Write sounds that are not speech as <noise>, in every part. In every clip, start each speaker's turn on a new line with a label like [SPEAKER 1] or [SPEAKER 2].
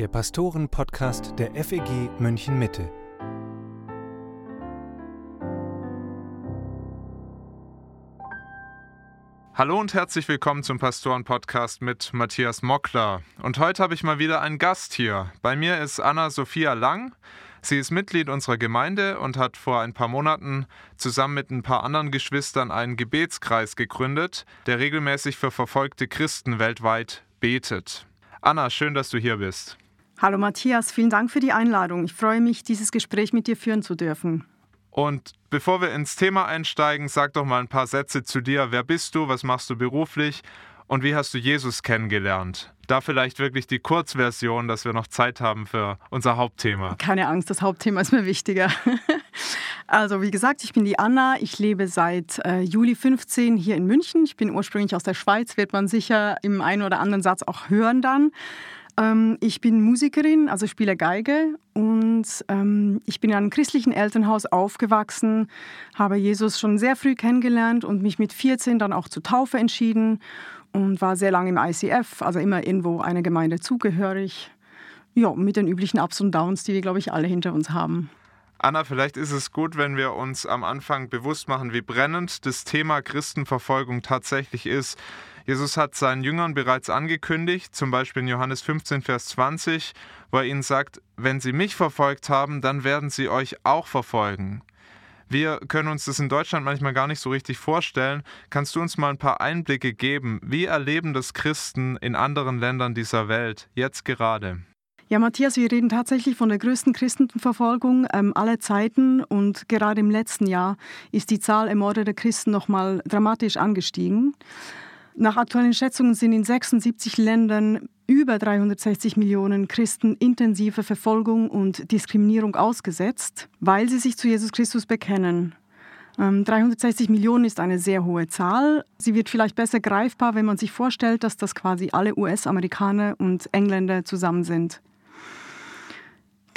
[SPEAKER 1] der Pastoren-Podcast der FEG München Mitte.
[SPEAKER 2] Hallo und herzlich willkommen zum Pastoren-Podcast mit Matthias Mockler. Und heute habe ich mal wieder einen Gast hier. Bei mir ist Anna-Sophia Lang. Sie ist Mitglied unserer Gemeinde und hat vor ein paar Monaten zusammen mit ein paar anderen Geschwistern einen Gebetskreis gegründet, der regelmäßig für verfolgte Christen weltweit betet. Anna, schön, dass du hier bist.
[SPEAKER 3] Hallo Matthias, vielen Dank für die Einladung. Ich freue mich, dieses Gespräch mit dir führen zu dürfen.
[SPEAKER 2] Und bevor wir ins Thema einsteigen, sag doch mal ein paar Sätze zu dir. Wer bist du? Was machst du beruflich? Und wie hast du Jesus kennengelernt? Da vielleicht wirklich die Kurzversion, dass wir noch Zeit haben für unser Hauptthema.
[SPEAKER 3] Keine Angst, das Hauptthema ist mir wichtiger. <laughs> Also wie gesagt, ich bin die Anna. Ich lebe seit äh, Juli 15 hier in München. Ich bin ursprünglich aus der Schweiz, wird man sicher im einen oder anderen Satz auch hören dann. Ähm, ich bin Musikerin, also spiele Geige und ähm, ich bin in einem christlichen Elternhaus aufgewachsen, habe Jesus schon sehr früh kennengelernt und mich mit 14 dann auch zur Taufe entschieden und war sehr lange im ICF, also immer irgendwo einer Gemeinde zugehörig. Ja, mit den üblichen Ups und Downs, die wir, glaube ich, alle hinter uns haben.
[SPEAKER 2] Anna, vielleicht ist es gut, wenn wir uns am Anfang bewusst machen, wie brennend das Thema Christenverfolgung tatsächlich ist. Jesus hat seinen Jüngern bereits angekündigt, zum Beispiel in Johannes 15, Vers 20, wo er ihnen sagt, wenn sie mich verfolgt haben, dann werden sie euch auch verfolgen. Wir können uns das in Deutschland manchmal gar nicht so richtig vorstellen. Kannst du uns mal ein paar Einblicke geben? Wie erleben das Christen in anderen Ländern dieser Welt jetzt gerade?
[SPEAKER 3] Ja, Matthias, wir reden tatsächlich von der größten Christenverfolgung ähm, aller Zeiten und gerade im letzten Jahr ist die Zahl ermordeter Christen nochmal dramatisch angestiegen. Nach aktuellen Schätzungen sind in 76 Ländern über 360 Millionen Christen intensive Verfolgung und Diskriminierung ausgesetzt, weil sie sich zu Jesus Christus bekennen. 360 ähm, Millionen ist eine sehr hohe Zahl. Sie wird vielleicht besser greifbar, wenn man sich vorstellt, dass das quasi alle US-Amerikaner und Engländer zusammen sind.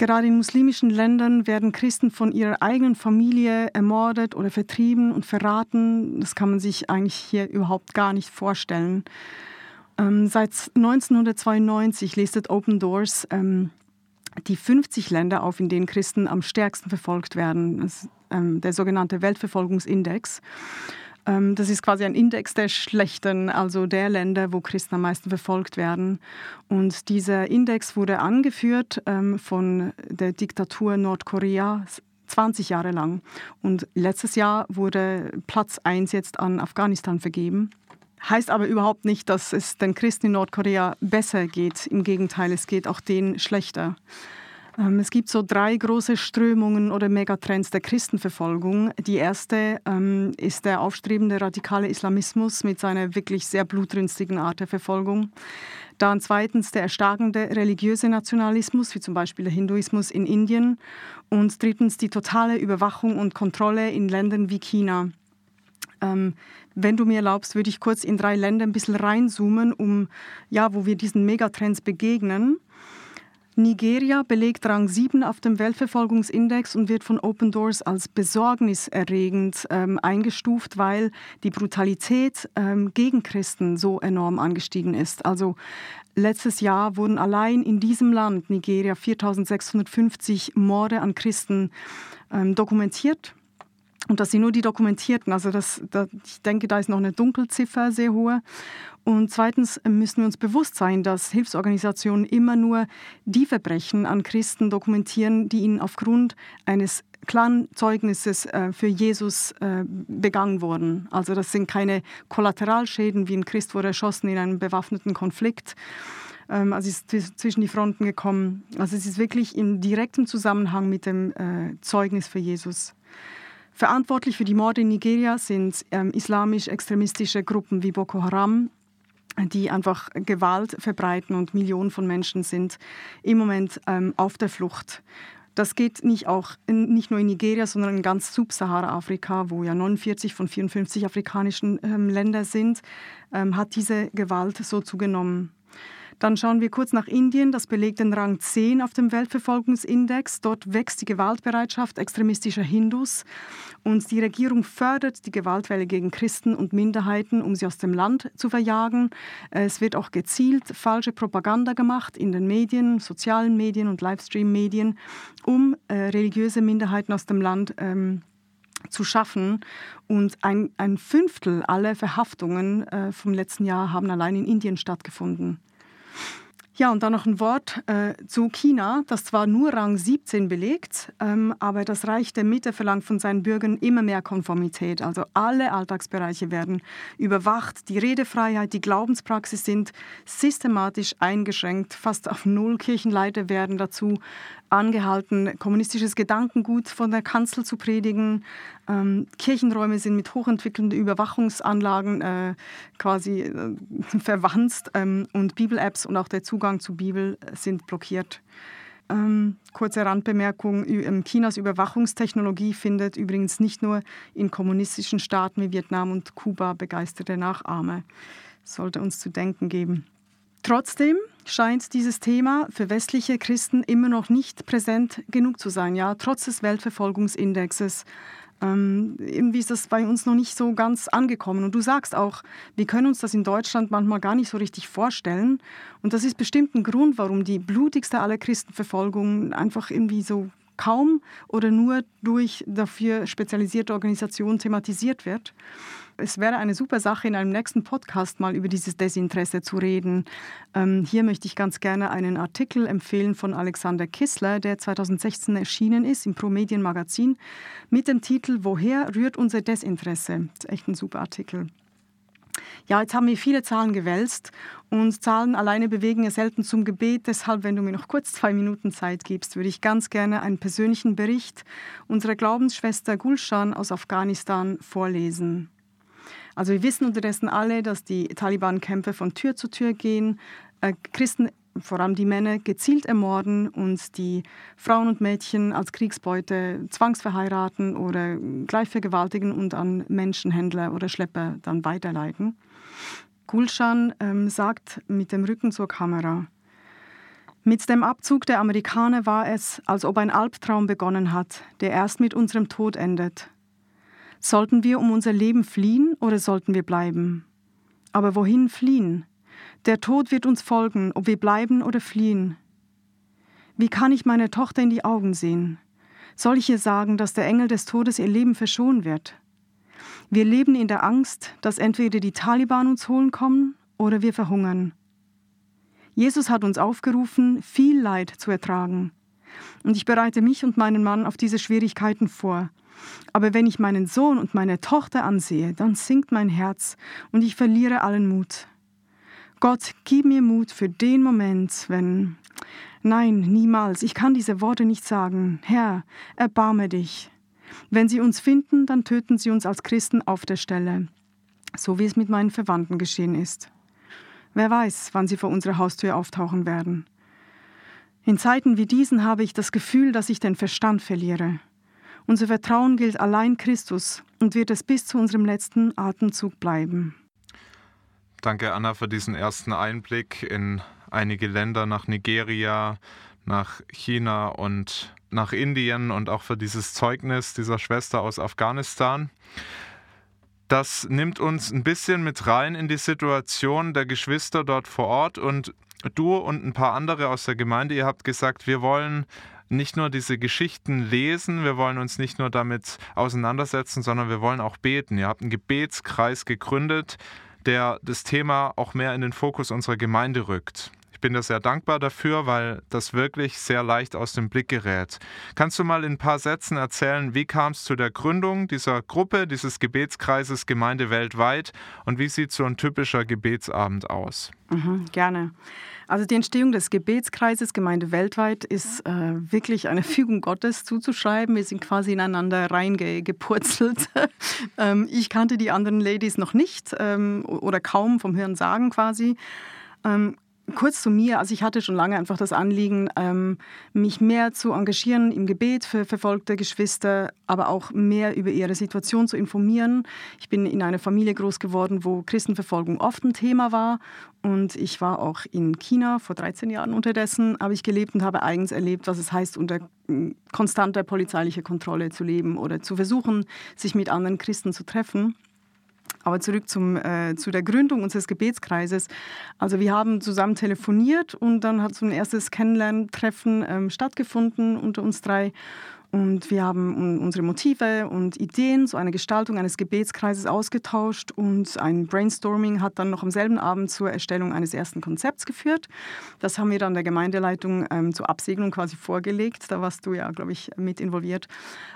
[SPEAKER 3] Gerade in muslimischen Ländern werden Christen von ihrer eigenen Familie ermordet oder vertrieben und verraten. Das kann man sich eigentlich hier überhaupt gar nicht vorstellen. Ähm, seit 1992 listet Open Doors ähm, die 50 Länder auf, in denen Christen am stärksten verfolgt werden. Das, ähm, der sogenannte Weltverfolgungsindex. Ähm, das ist quasi ein Index der schlechten, also der Länder, wo Christen am meisten verfolgt werden. Und dieser Index wurde angeführt ähm, von der Diktatur Nordkorea 20 Jahre lang. Und letztes Jahr wurde Platz 1 jetzt an Afghanistan vergeben. Heißt aber überhaupt nicht, dass es den Christen in Nordkorea besser geht. Im Gegenteil, es geht auch denen schlechter. Ähm, es gibt so drei große Strömungen oder Megatrends der Christenverfolgung. Die erste ähm, ist der aufstrebende radikale Islamismus mit seiner wirklich sehr blutrünstigen Art der Verfolgung. Dann zweitens der erstarkende religiöse Nationalismus, wie zum Beispiel der Hinduismus in Indien. Und drittens die totale Überwachung und Kontrolle in Ländern wie China. Ähm, wenn du mir erlaubst, würde ich kurz in drei Länder ein bisschen reinzoomen, um ja, wo wir diesen Megatrends begegnen. Nigeria belegt Rang 7 auf dem Weltverfolgungsindex und wird von Open Doors als besorgniserregend ähm, eingestuft, weil die Brutalität ähm, gegen Christen so enorm angestiegen ist. Also letztes Jahr wurden allein in diesem Land, Nigeria, 4650 Morde an Christen ähm, dokumentiert. Und das sind nur die dokumentierten. Also das, das, ich denke, da ist noch eine Dunkelziffer sehr hohe. Und zweitens müssen wir uns bewusst sein, dass Hilfsorganisationen immer nur die Verbrechen an Christen dokumentieren, die ihnen aufgrund eines klaren Zeugnisses äh, für Jesus äh, begangen wurden. Also das sind keine Kollateralschäden, wie ein Christ wurde erschossen in einem bewaffneten Konflikt. Ähm, also ist zwischen die Fronten gekommen. Also es ist wirklich in direktem Zusammenhang mit dem äh, Zeugnis für Jesus. Verantwortlich für die Morde in Nigeria sind ähm, islamisch-extremistische Gruppen wie Boko Haram, die einfach Gewalt verbreiten und Millionen von Menschen sind im Moment ähm, auf der Flucht. Das geht nicht, auch, nicht nur in Nigeria, sondern in ganz Subsahara-Afrika, wo ja 49 von 54 afrikanischen ähm, Ländern sind, ähm, hat diese Gewalt so zugenommen. Dann schauen wir kurz nach Indien. Das belegt den Rang 10 auf dem Weltverfolgungsindex. Dort wächst die Gewaltbereitschaft extremistischer Hindus. Und die Regierung fördert die Gewaltwelle gegen Christen und Minderheiten, um sie aus dem Land zu verjagen. Es wird auch gezielt falsche Propaganda gemacht in den Medien, sozialen Medien und Livestream-Medien, um äh, religiöse Minderheiten aus dem Land ähm, zu schaffen. Und ein, ein Fünftel aller Verhaftungen äh, vom letzten Jahr haben allein in Indien stattgefunden. Ja, und dann noch ein Wort äh, zu China, das zwar nur Rang 17 belegt, ähm, aber das Reich der Mitte verlangt von seinen Bürgern immer mehr Konformität. Also alle Alltagsbereiche werden überwacht, die Redefreiheit, die Glaubenspraxis sind systematisch eingeschränkt, fast auf null Kirchenleiter werden dazu angehalten, kommunistisches Gedankengut von der Kanzel zu predigen. Ähm, Kirchenräume sind mit hochentwickelnden Überwachungsanlagen äh, quasi äh, verwandt ähm, und Bibel-Apps und auch der Zugang zur Bibel sind blockiert. Ähm, kurze Randbemerkung, Chinas Überwachungstechnologie findet übrigens nicht nur in kommunistischen Staaten wie Vietnam und Kuba begeisterte Nachahmer. Sollte uns zu denken geben. Trotzdem scheint dieses Thema für westliche Christen immer noch nicht präsent genug zu sein, ja, trotz des Weltverfolgungsindexes. Ähm, irgendwie ist das bei uns noch nicht so ganz angekommen. Und du sagst auch, wir können uns das in Deutschland manchmal gar nicht so richtig vorstellen. Und das ist bestimmt ein Grund, warum die blutigste aller Christenverfolgung einfach irgendwie so kaum oder nur durch dafür spezialisierte Organisationen thematisiert wird. Es wäre eine super Sache, in einem nächsten Podcast mal über dieses Desinteresse zu reden. Ähm, hier möchte ich ganz gerne einen Artikel empfehlen von Alexander Kissler, der 2016 erschienen ist im Promedien Magazin mit dem Titel Woher rührt unser Desinteresse? Das ist echt ein super Artikel. Ja, jetzt haben wir viele Zahlen gewälzt und Zahlen alleine bewegen ja selten zum Gebet. Deshalb, wenn du mir noch kurz zwei Minuten Zeit gibst, würde ich ganz gerne einen persönlichen Bericht unserer Glaubensschwester Gulshan aus Afghanistan vorlesen. Also wir wissen unterdessen alle, dass die Taliban-Kämpfer von Tür zu Tür gehen, äh, Christen, vor allem die Männer, gezielt ermorden und die Frauen und Mädchen als Kriegsbeute zwangsverheiraten oder gleich vergewaltigen und an Menschenhändler oder Schlepper dann weiterleiten. Gulshan ähm, sagt mit dem Rücken zur Kamera, mit dem Abzug der Amerikaner war es, als ob ein Albtraum begonnen hat, der erst mit unserem Tod endet. Sollten wir um unser Leben fliehen oder sollten wir bleiben? Aber wohin fliehen? Der Tod wird uns folgen, ob wir bleiben oder fliehen. Wie kann ich meiner Tochter in die Augen sehen? Soll ich ihr sagen, dass der Engel des Todes ihr Leben verschonen wird? Wir leben in der Angst, dass entweder die Taliban uns holen kommen oder wir verhungern. Jesus hat uns aufgerufen, viel Leid zu ertragen. Und ich bereite mich und meinen Mann auf diese Schwierigkeiten vor – aber wenn ich meinen Sohn und meine Tochter ansehe, dann sinkt mein Herz und ich verliere allen Mut. Gott, gib mir Mut für den Moment, wenn... Nein, niemals, ich kann diese Worte nicht sagen. Herr, erbarme dich. Wenn sie uns finden, dann töten sie uns als Christen auf der Stelle, so wie es mit meinen Verwandten geschehen ist. Wer weiß, wann sie vor unserer Haustür auftauchen werden. In Zeiten wie diesen habe ich das Gefühl, dass ich den Verstand verliere. Unser Vertrauen gilt allein Christus und wird es bis zu unserem letzten Atemzug bleiben.
[SPEAKER 2] Danke, Anna, für diesen ersten Einblick in einige Länder nach Nigeria, nach China und nach Indien und auch für dieses Zeugnis dieser Schwester aus Afghanistan. Das nimmt uns ein bisschen mit rein in die Situation der Geschwister dort vor Ort und du und ein paar andere aus der Gemeinde, ihr habt gesagt, wir wollen nicht nur diese Geschichten lesen, wir wollen uns nicht nur damit auseinandersetzen, sondern wir wollen auch beten. Ihr habt einen Gebetskreis gegründet, der das Thema auch mehr in den Fokus unserer Gemeinde rückt. Bin da sehr dankbar dafür, weil das wirklich sehr leicht aus dem Blick gerät. Kannst du mal in ein paar Sätzen erzählen, wie kam es zu der Gründung dieser Gruppe, dieses Gebetskreises Gemeinde weltweit und wie sieht so ein typischer Gebetsabend aus?
[SPEAKER 3] Mhm, gerne. Also die Entstehung des Gebetskreises Gemeinde weltweit ist äh, wirklich eine Fügung Gottes zuzuschreiben. Wir sind quasi ineinander reingepurzelt. <laughs> ähm, ich kannte die anderen Ladies noch nicht ähm, oder kaum vom Hören sagen quasi. Ähm, kurz zu mir, also ich hatte schon lange einfach das Anliegen, ähm, mich mehr zu engagieren im Gebet für verfolgte Geschwister, aber auch mehr über ihre Situation zu informieren. Ich bin in einer Familie groß geworden, wo Christenverfolgung oft ein Thema war und ich war auch in China vor 13 Jahren unterdessen, habe ich gelebt und habe eigens erlebt, was es heißt, unter hm, konstanter polizeilicher Kontrolle zu leben oder zu versuchen, sich mit anderen Christen zu treffen. Aber zurück zum, äh, zu der Gründung unseres Gebetskreises. Also wir haben zusammen telefoniert und dann hat so ein erstes Kennenlerntreffen ähm, stattgefunden unter uns drei. Und wir haben unsere Motive und Ideen, so eine Gestaltung eines Gebetskreises ausgetauscht und ein Brainstorming hat dann noch am selben Abend zur Erstellung eines ersten Konzepts geführt. Das haben wir dann der Gemeindeleitung ähm, zur Absegnung quasi vorgelegt. Da warst du ja, glaube ich, mit involviert.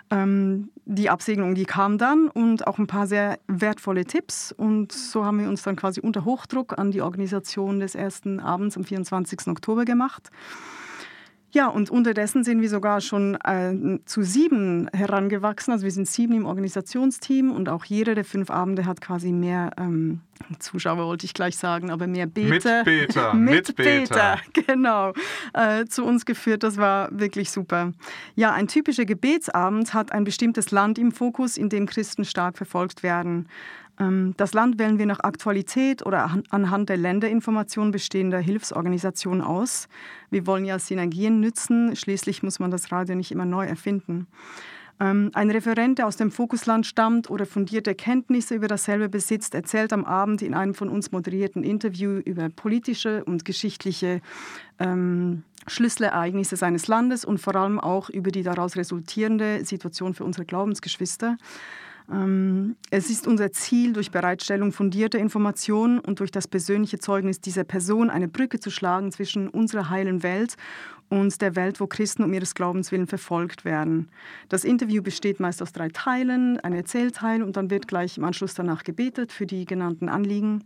[SPEAKER 3] Ähm, die Absegnung, die kam dann und auch ein paar sehr wertvolle Tipps. Und so haben wir uns dann quasi unter Hochdruck an die Organisation des ersten Abends am 24. Oktober gemacht. Ja, und unterdessen sind wir sogar schon äh, zu sieben herangewachsen. Also wir sind sieben im Organisationsteam und auch jeder der fünf Abende hat quasi mehr ähm, Zuschauer, wollte ich gleich sagen, aber mehr Beter.
[SPEAKER 2] Mitbeter. <laughs>
[SPEAKER 3] Mitbeter, genau, äh, zu uns geführt. Das war wirklich super. Ja, ein typischer Gebetsabend hat ein bestimmtes Land im Fokus, in dem Christen stark verfolgt werden. Ähm, das Land wählen wir nach Aktualität oder anhand der Länderinformation bestehender Hilfsorganisationen aus. Wir wollen ja Synergien nützen, schließlich muss man das Radio nicht immer neu erfinden. Ähm, ein Referent, der aus dem Fokusland stammt oder fundierte Kenntnisse über dasselbe besitzt, erzählt am Abend in einem von uns moderierten Interview über politische und geschichtliche ähm, Schlüsselereignisse seines Landes und vor allem auch über die daraus resultierende Situation für unsere Glaubensgeschwister. Ähm, es ist unser Ziel, durch Bereitstellung fundierter Informationen und durch das persönliche Zeugnis dieser Person eine Brücke zu schlagen zwischen unserer heilen Welt und der Welt, wo Christen um ihres Glaubens willen verfolgt werden. Das Interview besteht meist aus drei Teilen, ein Erzählteil und dann wird gleich im Anschluss danach gebetet für die genannten Anliegen.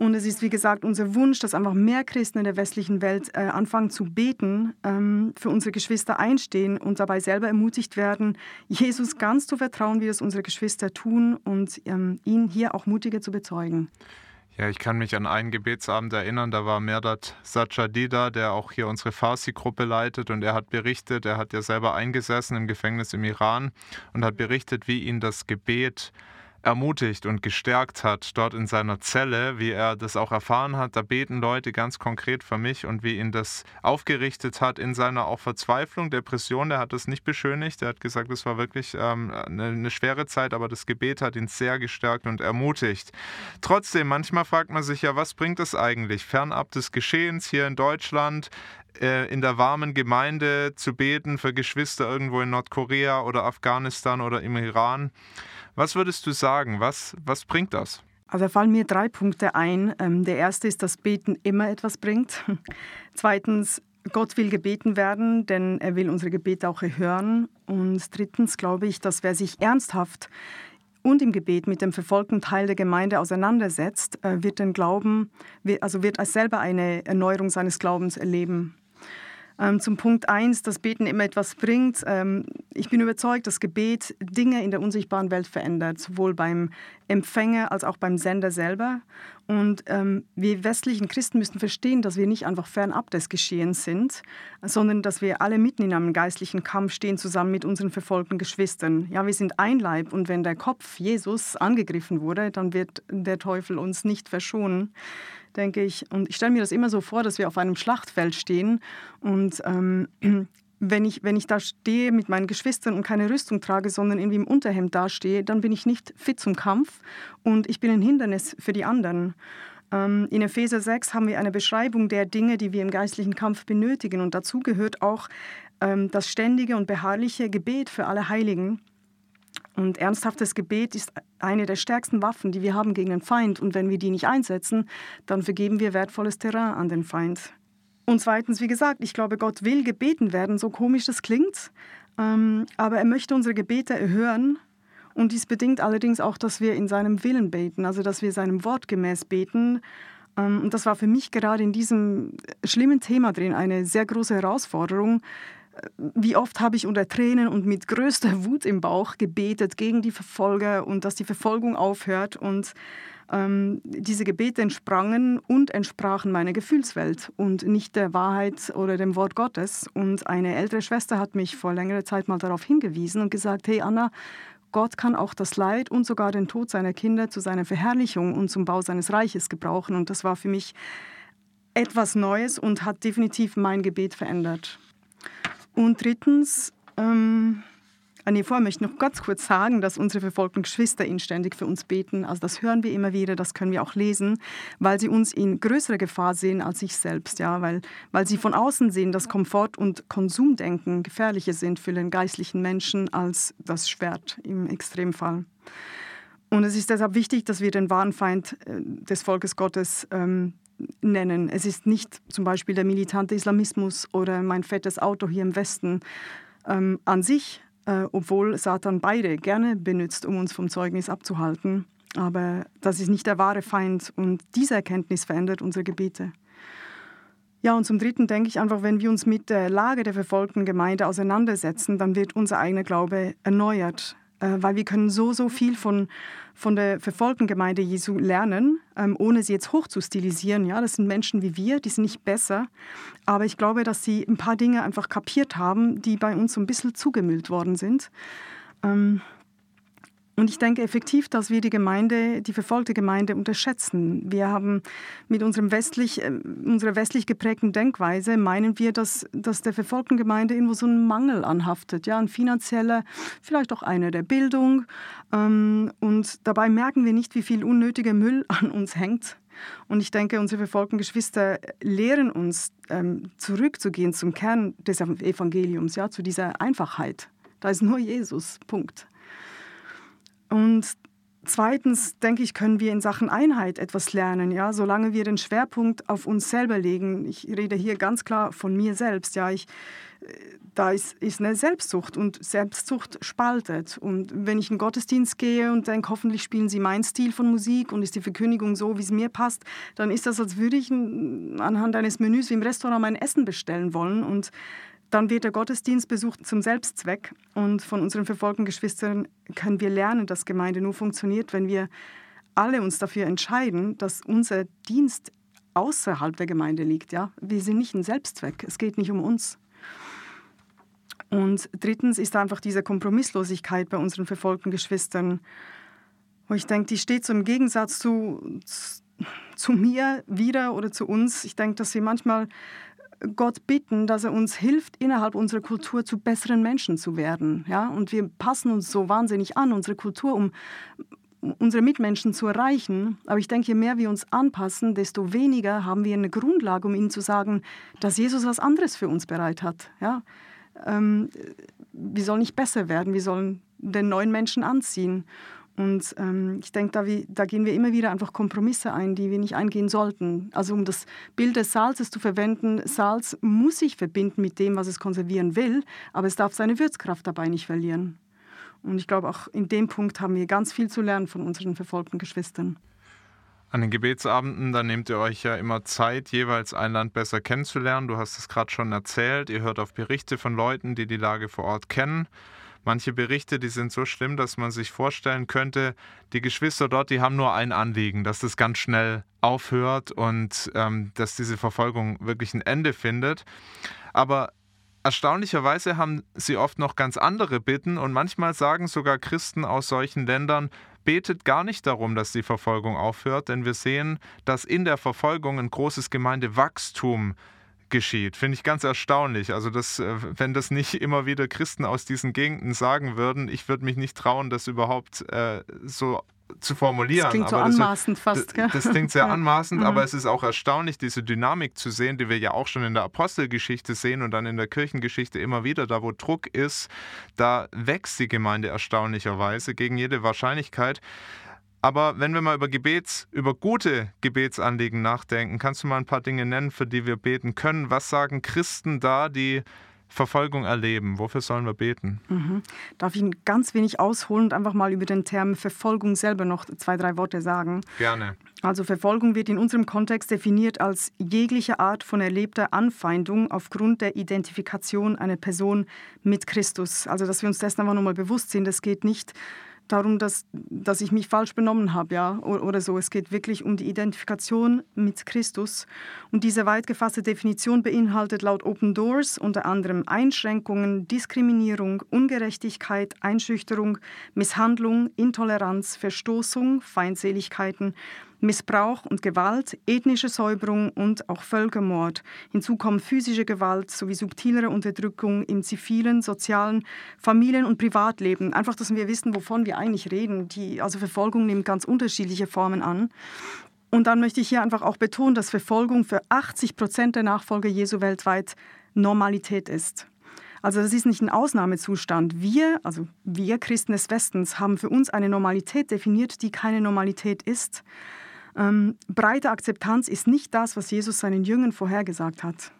[SPEAKER 3] Und es ist, wie gesagt, unser Wunsch, dass einfach mehr Christen in der westlichen Welt äh, anfangen zu beten, ähm, für unsere Geschwister einstehen und dabei selber ermutigt werden, Jesus ganz zu vertrauen, wie das unsere Geschwister tun und ähm, ihn hier auch mutiger zu bezeugen.
[SPEAKER 2] Ja, ich kann mich an einen Gebetsabend erinnern, da war Merdat Sajadida, der auch hier unsere Farsi-Gruppe leitet und er hat berichtet, er hat ja selber eingesessen im Gefängnis im Iran und hat berichtet, wie ihn das Gebet ermutigt und gestärkt hat dort in seiner Zelle, wie er das auch erfahren hat. Da beten Leute ganz konkret für mich und wie ihn das aufgerichtet hat in seiner auch Verzweiflung, Depression. Der hat das nicht beschönigt. Er hat gesagt, es war wirklich ähm, eine, eine schwere Zeit, aber das Gebet hat ihn sehr gestärkt und ermutigt. Trotzdem, manchmal fragt man sich ja, was bringt es eigentlich, fernab des Geschehens hier in Deutschland, äh, in der warmen Gemeinde zu beten für Geschwister irgendwo in Nordkorea oder Afghanistan oder im Iran? Was würdest du sagen? Was, was bringt das?
[SPEAKER 3] Also da fallen mir drei Punkte ein. Ähm, der erste ist, dass Beten immer etwas bringt. <laughs> Zweitens, Gott will gebeten werden, denn er will unsere Gebete auch erhören. Und drittens glaube ich, dass wer sich ernsthaft und im Gebet mit dem verfolgten Teil der Gemeinde auseinandersetzt, äh, wird den Glauben, also wird als selber eine Erneuerung seines Glaubens erleben. Ähm, zum Punkt 1, dass Beten immer etwas bringt. Ähm, ich bin überzeugt, dass Gebet Dinge in der unsichtbaren Welt verändert, sowohl beim Empfänger als auch beim Sender selber. Und ähm, wir westlichen Christen müssen verstehen, dass wir nicht einfach fernab des Geschehens sind, sondern dass wir alle mitten in einem geistlichen Kampf stehen, zusammen mit unseren verfolgten Geschwistern. Ja, wir sind ein Leib und wenn der Kopf Jesus angegriffen wurde, dann wird der Teufel uns nicht verschonen denke ich. Und ich stelle mir das immer so vor, dass wir auf einem Schlachtfeld stehen und ähm, wenn ich, wenn ich da stehe mit meinen Geschwistern und keine Rüstung trage, sondern irgendwie im Unterhemd dastehe, dann bin ich nicht fit zum Kampf und ich bin ein Hindernis für die anderen. Ähm, in Epheser 6 haben wir eine Beschreibung der Dinge, die wir im geistlichen Kampf benötigen und dazu gehört auch ähm, das ständige und beharrliche Gebet für alle Heiligen. Und ernsthaftes Gebet ist eine der stärksten Waffen, die wir haben gegen den Feind. Und wenn wir die nicht einsetzen, dann vergeben wir wertvolles Terrain an den Feind. Und zweitens, wie gesagt, ich glaube, Gott will gebeten werden, so komisch das klingt. Ähm, aber er möchte unsere Gebete erhören. Und dies bedingt allerdings auch, dass wir in seinem Willen beten, also dass wir seinem Wort gemäß beten. Ähm, und das war für mich gerade in diesem schlimmen Thema drin eine sehr große Herausforderung, wie oft habe ich unter Tränen und mit größter Wut im Bauch gebetet gegen die Verfolger und dass die Verfolgung aufhört. Und ähm, diese Gebete entsprangen und entsprachen meiner Gefühlswelt und nicht der Wahrheit oder dem Wort Gottes. Und eine ältere Schwester hat mich vor längerer Zeit mal darauf hingewiesen und gesagt, hey Anna, Gott kann auch das Leid und sogar den Tod seiner Kinder zu seiner Verherrlichung und zum Bau seines Reiches gebrauchen. Und das war für mich etwas Neues und hat definitiv mein Gebet verändert. Und drittens, ähm, nee, vorher möchte ich noch ganz kurz sagen, dass unsere verfolgten Geschwister inständig für uns beten. Also das hören wir immer wieder, das können wir auch lesen, weil sie uns in größerer Gefahr sehen als ich selbst. Ja? Weil, weil sie von außen sehen, dass Komfort und Konsumdenken gefährlicher sind für den geistlichen Menschen als das Schwert im Extremfall. Und es ist deshalb wichtig, dass wir den wahren Feind äh, des Volkes Gottes ähm, nennen. Es ist nicht zum Beispiel der militante Islamismus oder mein fettes Auto hier im Westen ähm, an sich, äh, obwohl Satan beide gerne benutzt, um uns vom Zeugnis abzuhalten. Aber das ist nicht der wahre Feind und diese Erkenntnis verändert unsere Gebete. Ja, und zum Dritten denke ich einfach, wenn wir uns mit der Lage der verfolgten Gemeinde auseinandersetzen, dann wird unser eigener Glaube erneuert. Äh, weil wir können so, so viel von, von der verfolgten Gemeinde Jesu lernen, ähm, ohne sie jetzt hoch zu stilisieren. Ja, das sind Menschen wie wir, die sind nicht besser, aber ich glaube, dass sie ein paar Dinge einfach kapiert haben, die bei uns so ein bisschen zugemüllt worden sind. Ähm, und ich denke effektiv, dass wir die Gemeinde, die verfolgte Gemeinde unterschätzen. Wir haben mit unserem westlich, äh, unserer westlich geprägten Denkweise meinen wir, dass, dass der verfolgten Gemeinde irgendwo so ein Mangel anhaftet, ja, ein finanzieller, vielleicht auch einer der Bildung. Ähm, und dabei merken wir nicht, wie viel unnötiger Müll <laughs> an uns hängt. Und ich denke, unsere verfolgten Geschwister lehren uns, ähm, zurückzugehen zum Kern des Evangeliums, ja, zu dieser Einfachheit. Da ist nur Jesus. Punkt. Und zweitens, denke ich, können wir in Sachen Einheit etwas lernen, ja, solange wir den Schwerpunkt auf uns selber legen. Ich rede hier ganz klar von mir selbst, ja, ich äh, da ist, ist eine Selbstsucht und Selbstsucht spaltet. Und wenn ich in den Gottesdienst gehe und denke, hoffentlich spielen sie meinen Stil von Musik und ist die Verkündigung so, wie es mir passt, dann ist das, als würde ich anhand eines Menüs wie im Restaurant mein Essen bestellen wollen. Und dann wird der Gottesdienstbesuch zum Selbstzweck und von unseren verfolgten Geschwistern können wir lernen, dass Gemeinde nur funktioniert, wenn wir alle uns dafür entscheiden, dass unser Dienst außerhalb der Gemeinde liegt. Ja? Wir sind nicht ein Selbstzweck, es geht nicht um uns. Und drittens ist einfach diese Kompromisslosigkeit bei unseren verfolgten Geschwistern, wo ich denke, die steht so im Gegensatz zu, zu mir wieder oder zu uns. Ich denke, dass wir manchmal Gott bitten, dass er uns hilft, innerhalb unserer Kultur zu besseren Menschen zu werden. Ja? Und wir passen uns so wahnsinnig an, unsere Kultur, um unsere Mitmenschen zu erreichen. Aber ich denke, je mehr wir uns anpassen, desto weniger haben wir eine Grundlage, um ihnen zu sagen, dass Jesus was anderes für uns bereit hat. Ja? Ähm, wir sollen nicht besser werden, wir sollen den neuen Menschen anziehen. Und ähm, ich denke, da, da, gehen wir immer wieder einfach Kompromisse ein, die wir nicht eingehen sollten. Also um das Bild des Salzes zu verwenden, Salz muss sich verbinden mit dem, was es konservieren will, aber es darf seine Würzkraft dabei nicht verlieren. Und ich glaube, auch in dem Punkt haben wir ganz viel zu lernen von unseren verfolgten Geschwistern.
[SPEAKER 2] An den Gebetsabenden, da nehmt ihr euch ja immer Zeit, jeweils ein Land besser kennenzulernen. Du hast es gerade schon erzählt. Ihr hört auf Berichte von Leuten, die die Lage vor Ort kennen. Manche Berichte, die sind so schlimm, dass man sich vorstellen könnte, die Geschwister dort, die haben nur ein Anliegen, dass das ganz schnell aufhört und ähm, dass diese Verfolgung wirklich ein Ende findet. Aber erstaunlicherweise haben sie oft noch ganz andere Bitten und manchmal sagen sogar Christen aus solchen Ländern, betet gar nicht darum, dass die Verfolgung aufhört, denn wir sehen, dass in der Verfolgung ein großes Gemeindewachstum geschieht. Finde ich ganz erstaunlich. Also, dass, äh, wenn das nicht immer wieder Christen aus diesen Gegenden sagen würden, ich würde mich nicht trauen, das überhaupt äh, so zu formulieren. Das
[SPEAKER 3] klingt so anmaßend das, fast.
[SPEAKER 2] Gell? Das klingt sehr <laughs> anmaßend, ja. aber mhm. es ist auch erstaunlich, diese Dynamik zu sehen, die wir ja auch schon in der Apostelgeschichte sehen und dann in der Kirchengeschichte immer wieder. Da, wo Druck ist, da wächst die Gemeinde erstaunlicherweise gegen jede Wahrscheinlichkeit. Aber wenn wir mal über Gebets, über gute Gebetsanliegen nachdenken, kannst du mal ein paar Dinge nennen, für die wir beten können? Was sagen Christen da, die Verfolgung erleben? Wofür sollen wir beten?
[SPEAKER 3] Mhm. Darf ich ein ganz wenig ausholen und einfach mal über den Term Verfolgung selber noch zwei, drei Worte sagen?
[SPEAKER 2] Gerne.
[SPEAKER 3] Also Verfolgung wird in unserem Kontext definiert als jegliche Art von erlebter Anfeindung aufgrund der Identifikation einer Person mit Christus. Also dass wir uns dessen einfach nochmal bewusst sind. Es geht nicht darum, dass, dass ich mich falsch benommen habe, ja, oder so. Es geht wirklich um die Identifikation mit Christus. Und diese weit gefasste Definition beinhaltet laut Open Doors unter anderem Einschränkungen, Diskriminierung, Ungerechtigkeit, Einschüchterung, Misshandlung, Intoleranz, Verstoßung, Feindseligkeiten, Missbrauch und Gewalt, ethnische Säuberung und auch Völkermord. Hinzu kommen physische Gewalt sowie subtilere Unterdrückung im zivilen, sozialen, Familien- und Privatleben. Einfach, dass wir wissen, wovon wir eigentlich reden. Die, also Verfolgung nimmt ganz unterschiedliche Formen an. Und dann möchte ich hier einfach auch betonen, dass Verfolgung für 80 Prozent der Nachfolger Jesu weltweit Normalität ist. Also das ist nicht ein Ausnahmezustand. Wir, also wir Christen des Westens, haben für uns eine Normalität definiert, die keine Normalität ist. Ähm, breite Akzeptanz ist nicht das, was Jesus seinen Jüngern vorhergesagt hat.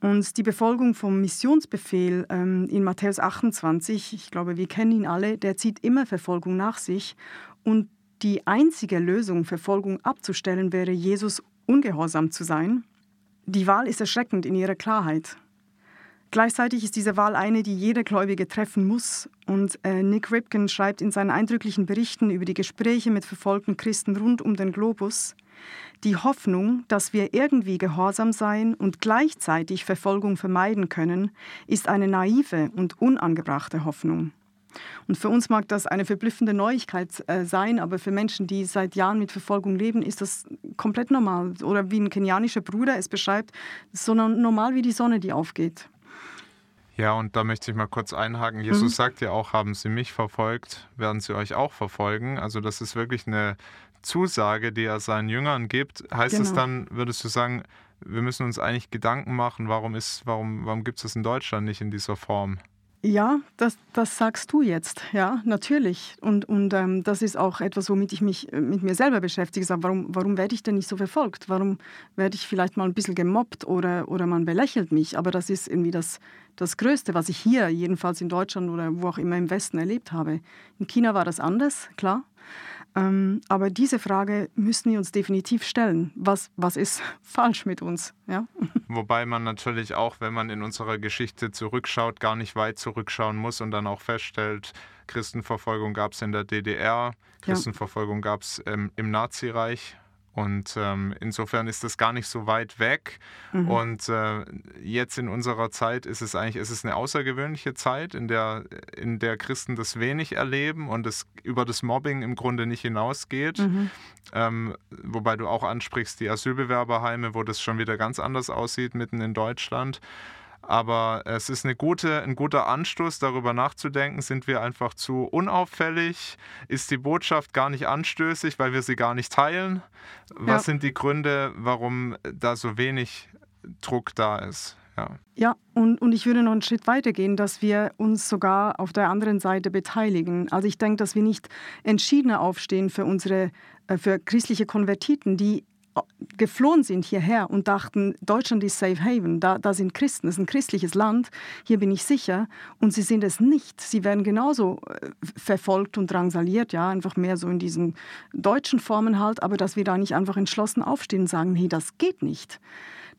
[SPEAKER 3] Und die Befolgung vom Missionsbefehl ähm, in Matthäus 28, ich glaube, wir kennen ihn alle, der zieht immer Verfolgung nach sich. Und die einzige Lösung, Verfolgung abzustellen, wäre, Jesus ungehorsam zu sein. Die Wahl ist erschreckend in ihrer Klarheit. Gleichzeitig ist diese Wahl eine, die jeder Gläubige treffen muss. Und äh, Nick Ripken schreibt in seinen eindrücklichen Berichten über die Gespräche mit verfolgten Christen rund um den Globus, die Hoffnung, dass wir irgendwie gehorsam sein und gleichzeitig Verfolgung vermeiden können, ist eine naive und unangebrachte Hoffnung. Und für uns mag das eine verblüffende Neuigkeit äh, sein, aber für Menschen, die seit Jahren mit Verfolgung leben, ist das komplett normal. Oder wie ein kenianischer Bruder es beschreibt, so normal wie die Sonne, die aufgeht.
[SPEAKER 2] Ja, und da möchte ich mal kurz einhaken. Jesus mhm. sagt ja auch, haben Sie mich verfolgt, werden Sie euch auch verfolgen. Also das ist wirklich eine Zusage, die er seinen Jüngern gibt. Heißt genau. es dann, würdest du sagen, wir müssen uns eigentlich Gedanken machen, warum, warum, warum gibt es das in Deutschland nicht in dieser Form?
[SPEAKER 3] Ja, das, das sagst du jetzt, ja, natürlich. Und, und ähm, das ist auch etwas, womit ich mich äh, mit mir selber beschäftige. Sag, warum, warum werde ich denn nicht so verfolgt? Warum werde ich vielleicht mal ein bisschen gemobbt oder, oder man belächelt mich? Aber das ist irgendwie das, das Größte, was ich hier, jedenfalls in Deutschland oder wo auch immer im Westen erlebt habe. In China war das anders, klar. Ähm, aber diese Frage müssen wir uns definitiv stellen. Was, was ist <laughs> falsch mit uns? Ja? <laughs>
[SPEAKER 2] Wobei man natürlich auch, wenn man in unserer Geschichte zurückschaut, gar nicht weit zurückschauen muss und dann auch feststellt, Christenverfolgung gab es in der DDR, Christenverfolgung gab es ähm, im Nazireich und ähm, insofern ist das gar nicht so weit weg. Mhm. Und äh, jetzt in unserer Zeit ist es eigentlich, ist es eine außergewöhnliche Zeit, in der, in der Christen das wenig erleben und es über das Mobbing im Grunde nicht hinausgeht. Mhm. Ähm, wobei du auch ansprichst, die Asylbewerberheime, wo das schon wieder ganz anders aussieht, mitten in Deutschland. Aber es ist eine gute, ein guter Anstoß, darüber nachzudenken, sind wir einfach zu unauffällig? Ist die Botschaft gar nicht anstößig, weil wir sie gar nicht teilen? Was ja. sind die Gründe, warum da so wenig Druck da ist?
[SPEAKER 3] Ja, ja und, und ich würde noch einen Schritt weiter gehen, dass wir uns sogar auf der anderen Seite beteiligen. Also ich denke, dass wir nicht entschiedener aufstehen für unsere äh, für christliche Konvertiten, die geflohen sind hierher und dachten, Deutschland ist Safe Haven, da, da sind Christen, das ist ein christliches Land, hier bin ich sicher. Und sie sind es nicht. Sie werden genauso äh, verfolgt und drangsaliert, ja, einfach mehr so in diesen deutschen Formen halt, aber dass wir da nicht einfach entschlossen aufstehen und sagen, nee, das geht nicht.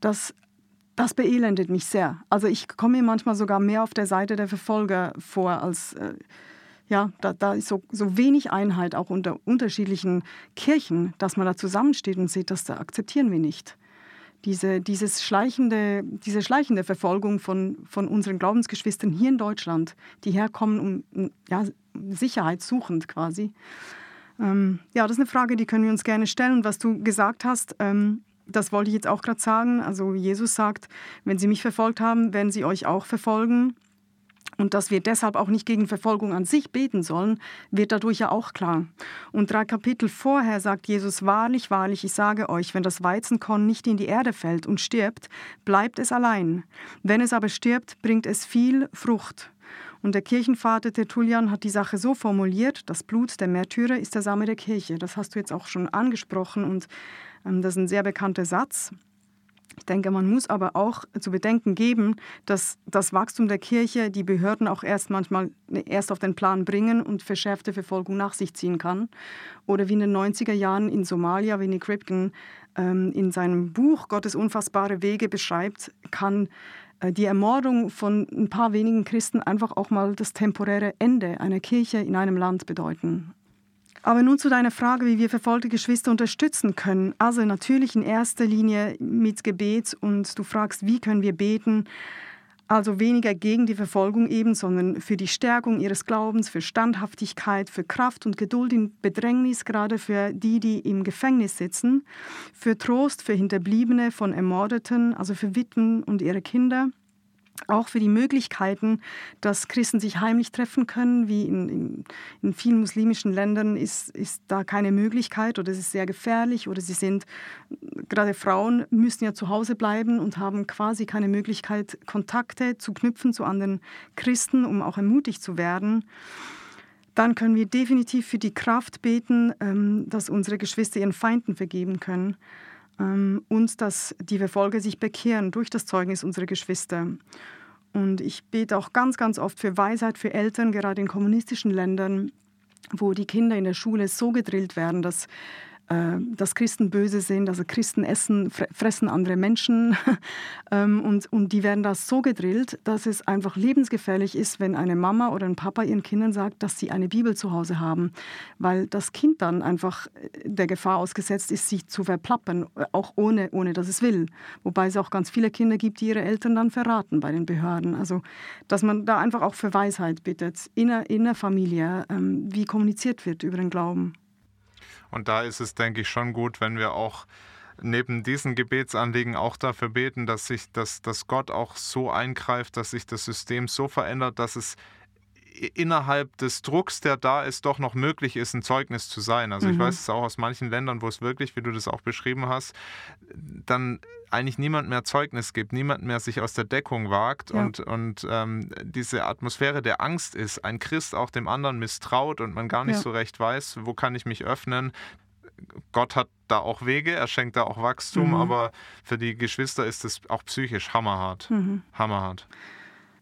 [SPEAKER 3] Das, das beelendet mich sehr. Also ich komme mir manchmal sogar mehr auf der Seite der Verfolger vor als... Äh, ja, da, da ist so, so wenig Einheit auch unter unterschiedlichen Kirchen, dass man da zusammensteht und sieht, das da akzeptieren wir nicht. Diese, dieses schleichende, diese schleichende Verfolgung von, von unseren Glaubensgeschwistern hier in Deutschland, die herkommen, um ja, Sicherheit suchend quasi. Ähm, ja, das ist eine Frage, die können wir uns gerne stellen. Was du gesagt hast, ähm, das wollte ich jetzt auch gerade sagen. Also Jesus sagt, wenn sie mich verfolgt haben, werden sie euch auch verfolgen. Und dass wir deshalb auch nicht gegen Verfolgung an sich beten sollen, wird dadurch ja auch klar. Und drei Kapitel vorher sagt Jesus, wahrlich, wahrlich, ich sage euch, wenn das Weizenkorn nicht in die Erde fällt und stirbt, bleibt es allein. Wenn es aber stirbt, bringt es viel Frucht. Und der Kirchenvater Tertullian hat die Sache so formuliert, das Blut der Märtyrer ist der Same der Kirche. Das hast du jetzt auch schon angesprochen und ähm, das ist ein sehr bekannter Satz. Ich denke, man muss aber auch zu bedenken geben, dass das Wachstum der Kirche die Behörden auch erst manchmal erst auf den Plan bringen und verschärfte Verfolgung nach sich ziehen kann. Oder wie in den 90er Jahren in Somalia, wie Nick Ripken ähm, in seinem Buch Gottes unfassbare Wege beschreibt, kann äh, die Ermordung von ein paar wenigen Christen einfach auch mal das temporäre Ende einer Kirche in einem Land bedeuten. Aber nun zu deiner Frage, wie wir verfolgte Geschwister unterstützen können. Also natürlich in erster Linie mit Gebet und du fragst, wie können wir beten? Also weniger gegen die Verfolgung eben, sondern für die Stärkung ihres Glaubens, für Standhaftigkeit, für Kraft und Geduld in Bedrängnis, gerade für die, die im Gefängnis sitzen, für Trost für Hinterbliebene von Ermordeten, also für Witwen und ihre Kinder auch für die Möglichkeiten, dass Christen sich heimlich treffen können, wie in, in, in, vielen muslimischen Ländern ist, ist da keine Möglichkeit oder es ist sehr gefährlich oder sie sind, gerade Frauen müssen ja zu Hause bleiben und haben quasi keine Möglichkeit, Kontakte zu knüpfen zu anderen Christen, um auch ermutigt zu werden. Dann können wir definitiv für die Kraft beten, ähm, dass unsere Geschwister ihren Feinden vergeben können ähm, und dass die Verfolger sich bekehren durch das Zeugnis unserer Geschwister. Und ich bete auch ganz, ganz oft für Weisheit für Eltern, gerade in kommunistischen Ländern, wo die Kinder in der Schule so gedrillt werden, dass dass Christen böse sind, also Christen essen, fressen andere Menschen <laughs> ähm, und, und die werden da so gedrillt, dass es einfach lebensgefährlich ist, wenn eine Mama oder ein Papa ihren Kindern sagt, dass sie eine Bibel zu Hause haben, weil das Kind dann einfach äh, der Gefahr ausgesetzt ist, sich zu verplappern, auch ohne, ohne dass es will. Wobei es auch ganz viele Kinder gibt, die ihre Eltern dann verraten bei den Behörden. Also, dass man da einfach auch für Weisheit bittet, in der, in der Familie, ähm, wie kommuniziert wird über den Glauben.
[SPEAKER 2] Und da ist es, denke ich, schon gut, wenn wir auch neben diesen Gebetsanliegen auch dafür beten, dass sich, dass, dass Gott auch so eingreift, dass sich das System so verändert, dass es innerhalb des Drucks, der da ist, doch noch möglich ist, ein Zeugnis zu sein. Also mhm. ich weiß es auch aus manchen Ländern, wo es wirklich, wie du das auch beschrieben hast, dann eigentlich niemand mehr Zeugnis gibt, niemand mehr sich aus der Deckung wagt ja. und, und ähm, diese Atmosphäre der Angst ist, ein Christ auch dem anderen misstraut und man gar nicht ja. so recht weiß, wo kann ich mich öffnen. Gott hat da auch Wege, er schenkt da auch Wachstum, mhm. aber für die Geschwister ist es auch psychisch hammerhart. Mhm. Hammerhart.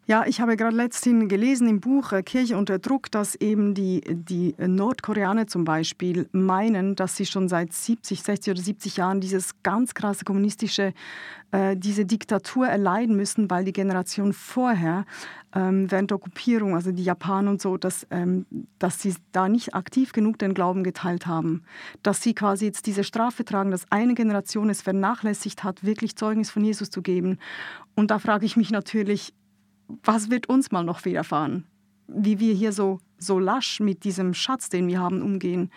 [SPEAKER 3] Ja, ich habe gerade letztens gelesen im Buch äh, Kirche unter Druck, dass eben die, die Nordkoreaner zum Beispiel meinen, dass sie schon seit 70, 60 oder 70 Jahren dieses ganz krasse kommunistische, äh, diese Diktatur erleiden müssen, weil die Generation vorher ähm, während der Okkupierung, also die Japaner und so, dass, ähm, dass sie da nicht aktiv genug den Glauben geteilt haben. Dass sie quasi jetzt diese Strafe tragen, dass eine Generation es vernachlässigt hat, wirklich Zeugnis von Jesus zu geben. Und da frage ich mich natürlich, was wird uns mal noch widerfahren? Wie wir hier so, so lasch mit diesem Schatz, den wir haben, umgehen.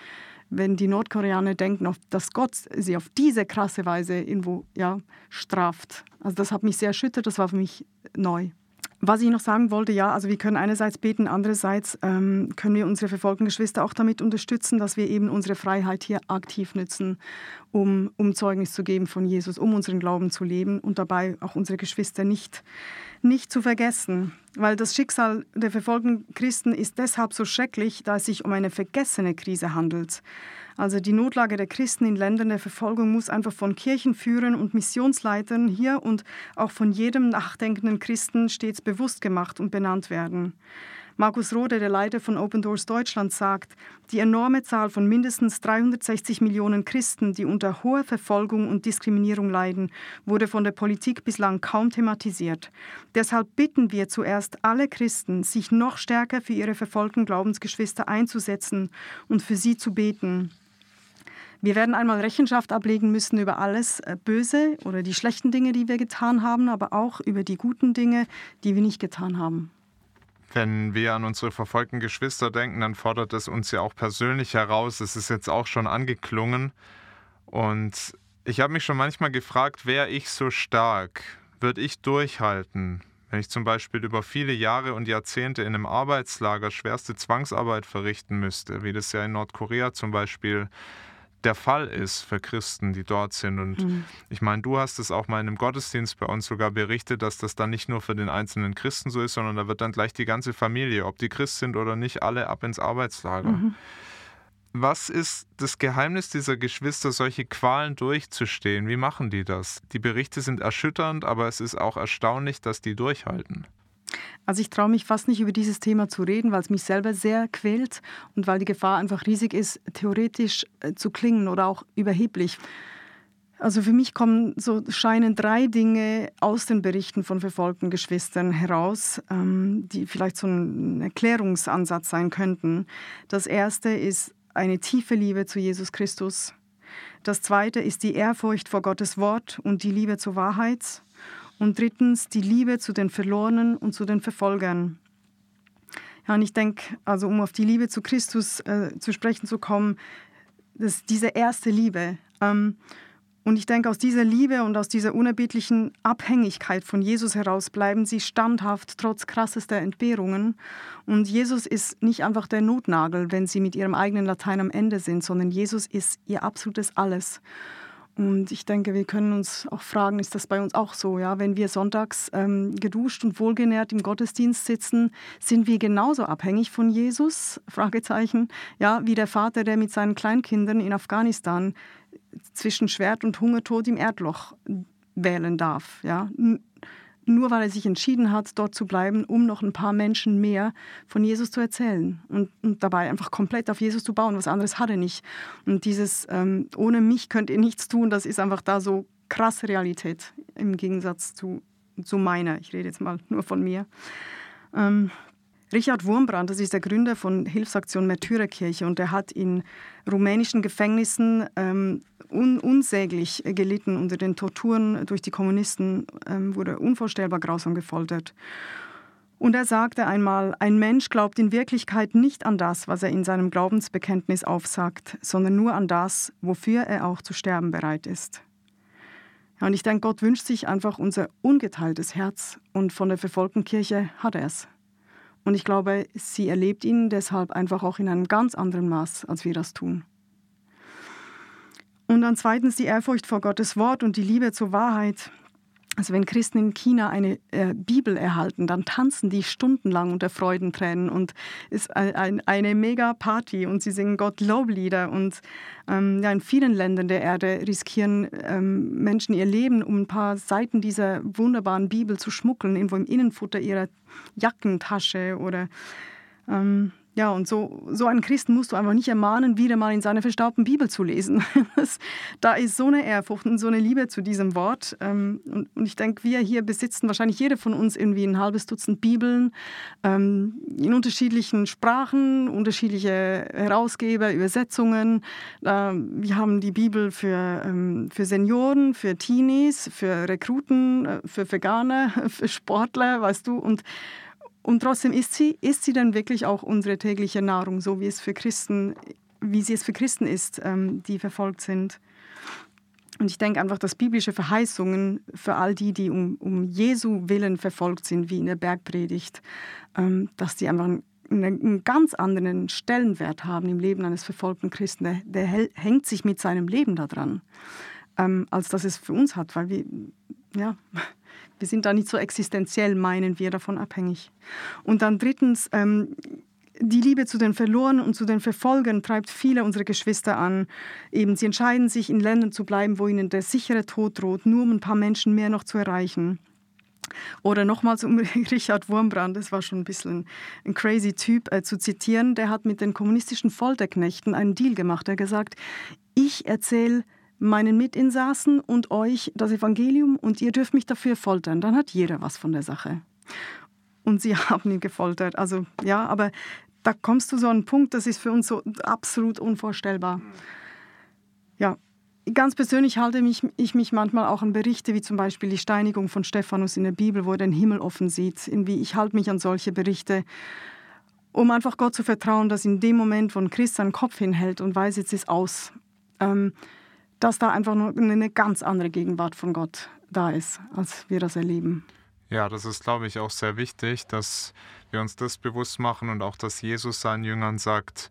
[SPEAKER 3] Wenn die Nordkoreaner denken, dass Gott sie auf diese krasse Weise irgendwo ja, straft. Also das hat mich sehr erschüttert, das war für mich neu. Was ich noch sagen wollte, ja, also wir können einerseits beten, andererseits ähm, können wir unsere verfolgten Geschwister auch damit unterstützen, dass wir eben unsere Freiheit hier aktiv nutzen, um, um Zeugnis zu geben von Jesus, um unseren Glauben zu leben und dabei auch unsere Geschwister nicht, nicht zu vergessen. Weil das Schicksal der verfolgten Christen ist deshalb so schrecklich, da es sich um eine vergessene Krise handelt. Also die Notlage der Christen in Ländern der Verfolgung muss einfach von Kirchenführern und Missionsleitern hier und auch von jedem nachdenkenden Christen stets bewusst gemacht und benannt werden. Markus Rode, der Leiter von Open Doors Deutschland, sagt, die enorme Zahl von mindestens 360 Millionen Christen, die unter hoher Verfolgung und Diskriminierung leiden, wurde von der Politik bislang kaum thematisiert. Deshalb bitten wir zuerst alle Christen, sich noch stärker für ihre verfolgten Glaubensgeschwister einzusetzen und für sie zu beten. Wir werden einmal Rechenschaft ablegen müssen über alles äh, Böse oder die schlechten Dinge, die wir getan haben, aber auch über die guten Dinge, die wir nicht getan haben.
[SPEAKER 2] Wenn wir an unsere verfolgten Geschwister denken, dann fordert es uns ja auch persönlich heraus. Es ist jetzt auch schon angeklungen. Und ich habe mich schon manchmal gefragt, wäre ich so stark? Würde ich durchhalten? Wenn ich zum Beispiel über viele Jahre und Jahrzehnte in einem Arbeitslager schwerste Zwangsarbeit verrichten müsste, wie das ja in Nordkorea zum Beispiel der Fall ist für Christen, die dort sind. Und mhm. ich meine, du hast es auch mal in einem Gottesdienst bei uns sogar berichtet, dass das dann nicht nur für den einzelnen Christen so ist, sondern da wird dann gleich die ganze Familie, ob die Christ sind oder nicht, alle ab ins Arbeitslager. Mhm. Was ist das Geheimnis dieser Geschwister, solche Qualen durchzustehen? Wie machen die das? Die Berichte sind erschütternd, aber es ist auch erstaunlich, dass die durchhalten.
[SPEAKER 3] Also ich traue mich fast nicht über dieses Thema zu reden, weil es mich selber sehr quält und weil die Gefahr einfach riesig ist, theoretisch äh, zu klingen oder auch überheblich. Also für mich kommen so scheinen drei Dinge aus den Berichten von verfolgten Geschwistern heraus, ähm, die vielleicht so ein Erklärungsansatz sein könnten. Das erste ist eine tiefe Liebe zu Jesus Christus. Das zweite ist die Ehrfurcht vor Gottes Wort und die Liebe zur Wahrheit. Und drittens die Liebe zu den Verlorenen und zu den Verfolgern. Ja, und ich denke, also um auf die Liebe zu Christus äh, zu sprechen zu kommen, das, diese erste Liebe. Ähm, und ich denke, aus dieser Liebe und aus dieser unerbittlichen Abhängigkeit von Jesus heraus bleiben sie standhaft trotz krassester Entbehrungen. Und Jesus ist nicht einfach der Notnagel, wenn sie mit ihrem eigenen Latein am Ende sind, sondern Jesus ist ihr absolutes Alles. Und ich denke, wir können uns auch fragen, ist das bei uns auch so? Ja, wenn wir sonntags ähm, geduscht und wohlgenährt im Gottesdienst sitzen, sind wir genauso abhängig von Jesus? Fragezeichen. Ja, wie der Vater, der mit seinen Kleinkindern in Afghanistan zwischen Schwert und Hungertod im Erdloch wählen darf. Ja? Nur weil er sich entschieden hat, dort zu bleiben, um noch ein paar Menschen mehr von Jesus zu erzählen und, und dabei einfach komplett auf Jesus zu bauen. Was anderes hat er nicht. Und dieses ähm, ohne mich könnt ihr nichts tun, das ist einfach da so krasse Realität im Gegensatz zu, zu meiner. Ich rede jetzt mal nur von mir. Ähm, Richard Wurmbrand, das ist der Gründer von Hilfsaktion Märtyrerkirche und er hat in rumänischen Gefängnissen ähm, un unsäglich gelitten unter den Torturen durch die Kommunisten, ähm, wurde unvorstellbar grausam gefoltert. Und er sagte einmal, ein Mensch glaubt in Wirklichkeit nicht an das, was er in seinem Glaubensbekenntnis aufsagt, sondern nur an das, wofür er auch zu sterben bereit ist. Und ich denke, Gott wünscht sich einfach unser ungeteiltes Herz und von der verfolgten Kirche hat er es. Und ich glaube, sie erlebt ihn deshalb einfach auch in einem ganz anderen Maß, als wir das tun. Und dann zweitens die Ehrfurcht vor Gottes Wort und die Liebe zur Wahrheit. Also wenn Christen in China eine äh, Bibel erhalten, dann tanzen die stundenlang unter Freudentränen und ist ein, ein, eine mega Party und sie singen Gott Loblieder und ähm, ja, in vielen Ländern der Erde riskieren ähm, Menschen ihr Leben, um ein paar Seiten dieser wunderbaren Bibel zu schmuggeln, irgendwo im Innenfutter ihrer Jackentasche oder ähm, ja, und so, so einen Christen musst du einfach nicht ermahnen, wieder mal in seiner verstaubten Bibel zu lesen. <laughs> Das, da ist so eine Ehrfurcht und so eine Liebe zu diesem Wort. Ähm, und, und, ich denke, wir hier besitzen wahrscheinlich jeder von uns irgendwie ein halbes Dutzend Bibeln ähm, in unterschiedlichen Sprachen, unterschiedliche Herausgeber, Übersetzungen. wir haben die Bibel für, ähm, für Senioren, für Teenies, für Rekruten, äh, für Veganer, <laughs> für Sportler, weißt du. Und und trotzdem ist sie, ist sie dann wirklich auch unsere tägliche Nahrung, so wie es für Christen, wie sie es für Christen ist, ähm, die verfolgt sind. Und ich denke einfach, dass biblische Verheißungen für all die, die um, um Jesu Willen verfolgt sind, wie in der Bergpredigt, ähm, dass die einfach einen, ganz anderen Stellenwert haben im Leben eines verfolgten Christen. Der, der hängt sich mit seinem Leben daran, ähm, als dass es für uns hat, weil wir, ja, wir sind da nicht so existenziell, meinen wir, davon abhängig. Und dann drittens, ähm, die Liebe zu den Verlorenen und zu den Verfolgern treibt viele unserer Geschwister an. Eben, sie entscheiden sich, in Ländern zu bleiben, wo ihnen der sichere Tod droht, nur um ein paar Menschen mehr noch zu erreichen. Oder nochmals um <laughs> Richard Wurmbrand, das war schon ein bisschen ein crazy Typ, äh, zu zitieren, der hat mit den kommunistischen Folterknechten einen Deal gemacht. Er hat gesagt, ich erzähle meinen Mitinsassen und euch das Evangelium und ihr dürft mich dafür foltern. Dann hat jeder was von der Sache. Und sie <laughs> haben ihn gefoltert. Also ja, aber da kommst du so an einen Punkt, das ist für uns so absolut unvorstellbar. Ja, ganz persönlich halte mich, ich mich manchmal auch an Berichte wie zum Beispiel die Steinigung von Stephanus in der Bibel, wo er den Himmel offen sieht. Irgendwie, ich halte mich an solche Berichte, um einfach Gott zu vertrauen, dass in dem Moment, wo ein Christ seinen Kopf hinhält und weiß, jetzt ist aus, ähm, dass da einfach nur eine ganz andere Gegenwart von Gott da ist, als wir das erleben.
[SPEAKER 2] Ja, das ist, glaube ich, auch sehr wichtig, dass wir uns das bewusst machen und auch, dass Jesus seinen Jüngern sagt,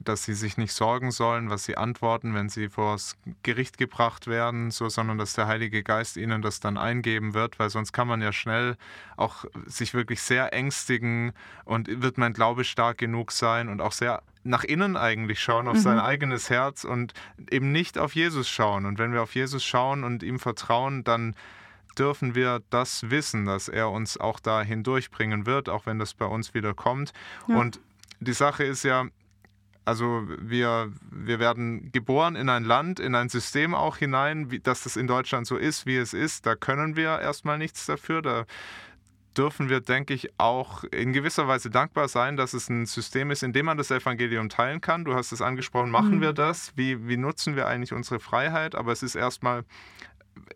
[SPEAKER 2] dass sie sich nicht sorgen sollen, was sie antworten, wenn sie vors Gericht gebracht werden, so, sondern dass der Heilige Geist ihnen das dann eingeben wird, weil sonst kann man ja schnell auch sich wirklich sehr ängstigen und wird mein Glaube stark genug sein und auch sehr nach innen eigentlich schauen, auf mhm. sein eigenes Herz und eben nicht auf Jesus schauen. Und wenn wir auf Jesus schauen und ihm vertrauen, dann dürfen wir das wissen, dass er uns auch da hindurchbringen wird, auch wenn das bei uns wieder kommt. Ja. Und die Sache ist ja, also wir, wir werden geboren in ein Land, in ein System auch hinein, wie, dass das in Deutschland so ist, wie es ist. Da können wir erstmal nichts dafür. Da dürfen wir, denke ich, auch in gewisser Weise dankbar sein, dass es ein System ist, in dem man das Evangelium teilen kann. Du hast es angesprochen, machen mhm. wir das? Wie, wie nutzen wir eigentlich unsere Freiheit? Aber es ist erstmal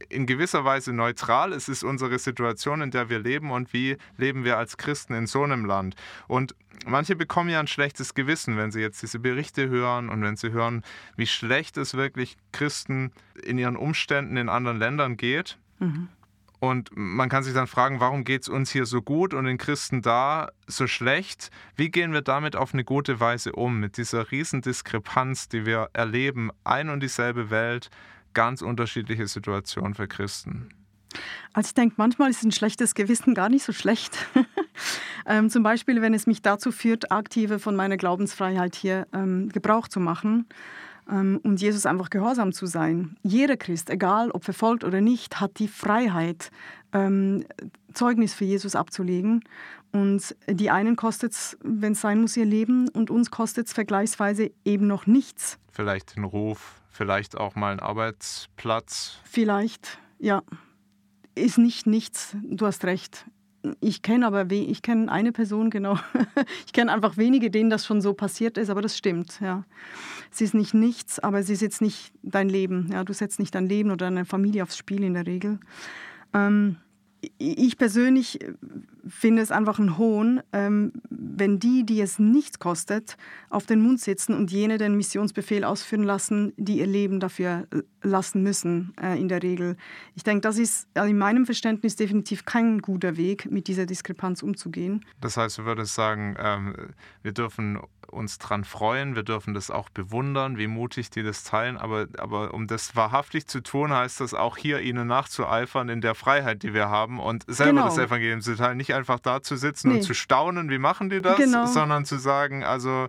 [SPEAKER 2] in gewisser Weise neutral. Es ist unsere Situation, in der wir leben und wie leben wir als Christen in so einem Land. Und manche bekommen ja ein schlechtes Gewissen, wenn sie jetzt diese Berichte hören und wenn sie hören, wie schlecht es wirklich Christen in ihren Umständen in anderen Ländern geht. Mhm. Und man kann sich dann fragen, warum geht es uns hier so gut und den Christen da so schlecht? Wie gehen wir damit auf eine gute Weise um, mit dieser Riesendiskrepanz, die wir erleben, ein und dieselbe Welt, ganz unterschiedliche Situation für Christen.
[SPEAKER 3] Also ich denke, manchmal ist ein schlechtes Gewissen gar nicht so schlecht. <laughs> ähm, zum Beispiel, wenn es mich dazu führt, aktive von meiner Glaubensfreiheit hier ähm, Gebrauch zu machen ähm, und Jesus einfach gehorsam zu sein. Jeder Christ, egal ob verfolgt oder nicht, hat die Freiheit, ähm, Zeugnis für Jesus abzulegen. Und die einen kostet es, wenn es sein muss, ihr Leben und uns kostet es vergleichsweise eben noch nichts.
[SPEAKER 2] Vielleicht den Ruf, Vielleicht auch mal ein Arbeitsplatz?
[SPEAKER 3] Vielleicht, ja. Ist nicht nichts, du hast recht. Ich kenne aber ich kenne eine Person, genau. <laughs> ich kenne einfach wenige, denen das schon so passiert ist, aber das stimmt, ja. Es ist nicht nichts, aber es ist jetzt nicht dein Leben. Ja, du setzt nicht dein Leben oder deine Familie aufs Spiel in der Regel. Ähm, ich persönlich finde es einfach ein Hohn, ähm, wenn die, die es nichts kostet, auf den Mund sitzen und jene den Missionsbefehl ausführen lassen, die ihr Leben dafür äh, lassen müssen, äh, in der Regel. Ich denke, das ist also in meinem Verständnis definitiv kein guter Weg, mit dieser Diskrepanz umzugehen.
[SPEAKER 2] Das heißt, du würdest sagen, ähm, wir dürfen uns daran freuen, wir dürfen das auch bewundern, wie mutig die das teilen, aber, aber um das wahrhaftig zu tun, heißt das auch hier ihnen nachzueifern in der Freiheit, die wir haben und selber genau. das Evangelium zu teilen, nicht einfach da zu sitzen nee. und zu staunen, wie machen die das, genau. sondern zu sagen, also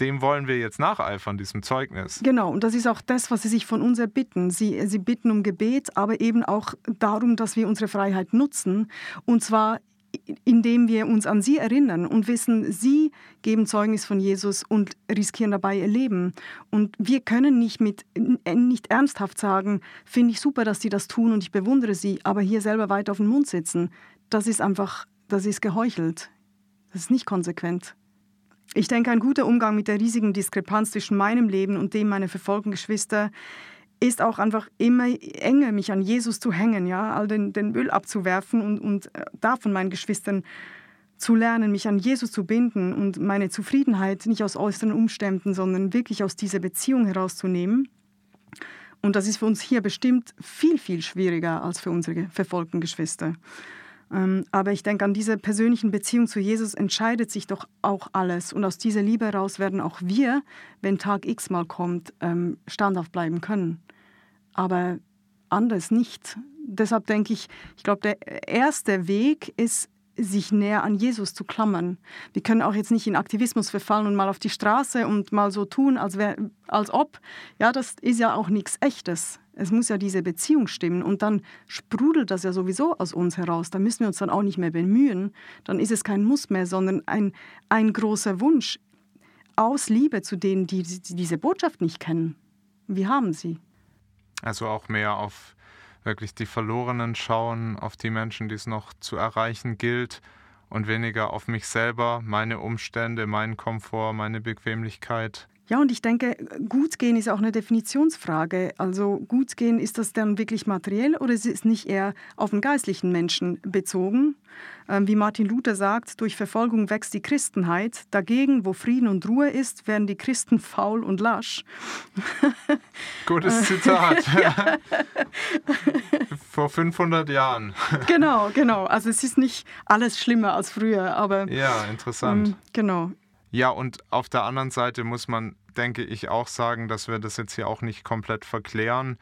[SPEAKER 2] dem wollen wir jetzt nacheifern, diesem Zeugnis.
[SPEAKER 3] Genau, und das ist auch das, was Sie sich von uns erbitten. Sie, Sie bitten um Gebet, aber eben auch darum, dass wir unsere Freiheit nutzen. Und zwar indem wir uns an sie erinnern und wissen, sie geben Zeugnis von Jesus und riskieren dabei ihr Leben. Und wir können nicht, mit, nicht ernsthaft sagen, finde ich super, dass sie das tun und ich bewundere sie, aber hier selber weiter auf den Mund sitzen. Das ist einfach, das ist geheuchelt. Das ist nicht konsequent. Ich denke, ein guter Umgang mit der riesigen Diskrepanz zwischen meinem Leben und dem meiner verfolgten Geschwister ist auch einfach immer enger, mich an Jesus zu hängen, ja, all den, den Müll abzuwerfen und, und äh, da von meinen Geschwistern zu lernen, mich an Jesus zu binden und meine Zufriedenheit nicht aus äußeren Umständen, sondern wirklich aus dieser Beziehung herauszunehmen. Und das ist für uns hier bestimmt viel, viel schwieriger als für unsere verfolgten Geschwister. Ähm, aber ich denke, an dieser persönlichen Beziehung zu Jesus entscheidet sich doch auch alles. Und aus dieser Liebe heraus werden auch wir, wenn Tag X mal kommt, ähm, standhaft bleiben können. Aber anders nicht. Deshalb denke ich, ich glaube, der erste Weg ist, sich näher an Jesus zu klammern. Wir können auch jetzt nicht in Aktivismus verfallen und mal auf die Straße und mal so tun, als, wär, als ob. Ja, das ist ja auch nichts Echtes. Es muss ja diese Beziehung stimmen und dann sprudelt das ja sowieso aus uns heraus. Da müssen wir uns dann auch nicht mehr bemühen. Dann ist es kein Muss mehr, sondern ein, ein großer Wunsch aus Liebe zu denen, die, die diese Botschaft nicht kennen. Wir haben sie.
[SPEAKER 2] Also auch mehr auf wirklich die Verlorenen schauen, auf die Menschen, die es noch zu erreichen gilt und weniger auf mich selber, meine Umstände, meinen Komfort, meine Bequemlichkeit.
[SPEAKER 3] Ja, und ich denke, gut gehen ist auch eine Definitionsfrage. Also gut gehen, ist das dann wirklich materiell oder ist es nicht eher auf den geistlichen Menschen bezogen? Ähm, wie Martin Luther sagt, durch Verfolgung wächst die Christenheit. Dagegen, wo Frieden und Ruhe ist, werden die Christen faul und lasch. <laughs>
[SPEAKER 2] Gutes Zitat. <laughs> <laughs> Vor 500 Jahren.
[SPEAKER 3] genau, genau. Also es ist nicht alles schlimmer als früher, aber...
[SPEAKER 2] Ja, interessant. Ähm,
[SPEAKER 3] genau.
[SPEAKER 2] Ja, und auf der anderen Seite muss man, denke ich, auch sagen, dass wir das jetzt hier auch nicht komplett verklären.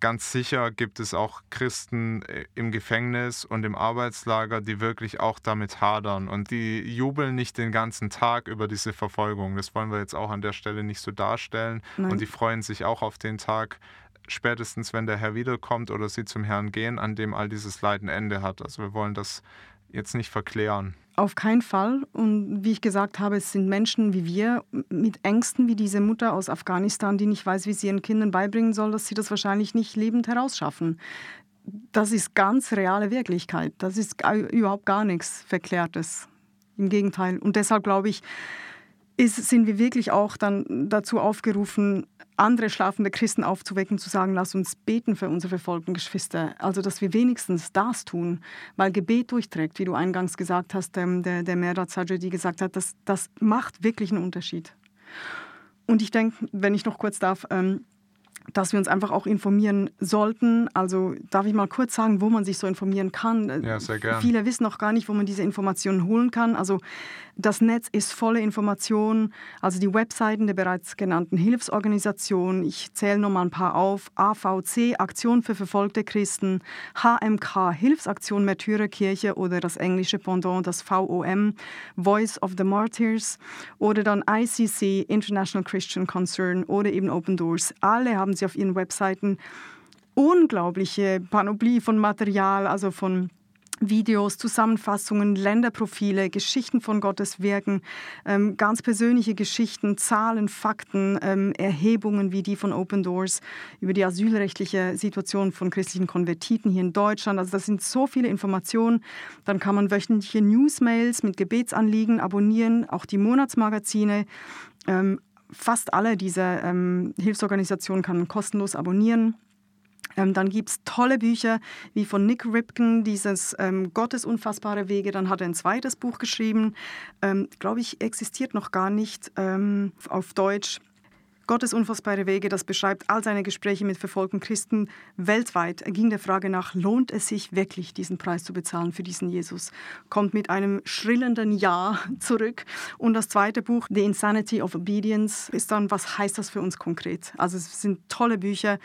[SPEAKER 2] Ganz sicher gibt es auch Christen äh, im Gefängnis und im Arbeitslager, die wirklich auch damit hadern und die jubeln nicht den ganzen Tag über diese Verfolgung. Das wollen wir jetzt auch an der Stelle nicht so darstellen. Nein. Und die freuen sich auch auf den Tag, spätestens wenn der Herr wiederkommt oder sie zum Herrn gehen, an dem all dieses Leiden Ende hat. Also wir wollen das jetzt nicht verklären.
[SPEAKER 3] Auf keinen Fall. Und wie ich gesagt habe, es sind Menschen wie wir mit Ängsten wie diese Mutter aus Afghanistan, die nicht weiß, wie sie ihren Kindern beibringen soll, dass sie das wahrscheinlich nicht lebend herausschaffen. Das ist ganz reale Wirklichkeit. Das ist überhaupt gar nichts Verklärtes. Im Gegenteil. Und deshalb glaube ich, ist, sind wir wirklich auch dann dazu aufgerufen, andere schlafende Christen aufzuwecken, zu sagen, lass uns beten für unsere verfolgten Geschwister. Also, dass wir wenigstens das tun, weil Gebet durchträgt, wie du eingangs gesagt hast, ähm, der, der Mehrad Sajadi gesagt hat, das, das macht wirklich einen Unterschied. Und ich denke, wenn ich noch kurz darf, ähm, dass wir uns einfach auch informieren sollten. Also darf ich mal kurz sagen, wo man sich so informieren kann?
[SPEAKER 2] Ja, sehr gerne.
[SPEAKER 3] Viele wissen noch gar nicht, wo man diese Informationen holen kann. Also das Netz ist voller Informationen, also die Webseiten der bereits genannten Hilfsorganisationen. Ich zähle noch mal ein paar auf. AVC, Aktion für verfolgte Christen, HMK, Hilfsaktion Märtyrerkirche oder das englische Pendant, das VOM, Voice of the Martyrs oder dann ICC, International Christian Concern oder eben Open Doors. Alle haben sie auf ihren Webseiten unglaubliche Panoplie von Material, also von Videos, Zusammenfassungen, Länderprofile, Geschichten von Gottes Wirken, ähm, ganz persönliche Geschichten, Zahlen, Fakten, ähm, Erhebungen wie die von Open Doors über die asylrechtliche Situation von christlichen Konvertiten hier in Deutschland. Also das sind so viele Informationen. Dann kann man wöchentliche Newsmails mit Gebetsanliegen abonnieren, auch die Monatsmagazine. Ähm, fast alle dieser ähm, Hilfsorganisationen kann man kostenlos abonnieren. Ähm, dann gibt es tolle Bücher wie von Nick Ripken, dieses ähm, Gottes unfassbare Wege. Dann hat er ein zweites Buch geschrieben, ähm, glaube ich, existiert noch gar nicht ähm, auf Deutsch. Gottes unfassbare Wege, das beschreibt all seine Gespräche mit verfolgten Christen weltweit. Er ging der Frage nach, lohnt es sich wirklich, diesen Preis zu bezahlen für diesen Jesus? Kommt mit einem schrillenden Ja zurück. Und das zweite Buch, The Insanity of Obedience, ist dann, was heißt das für uns konkret? Also es sind tolle Bücher.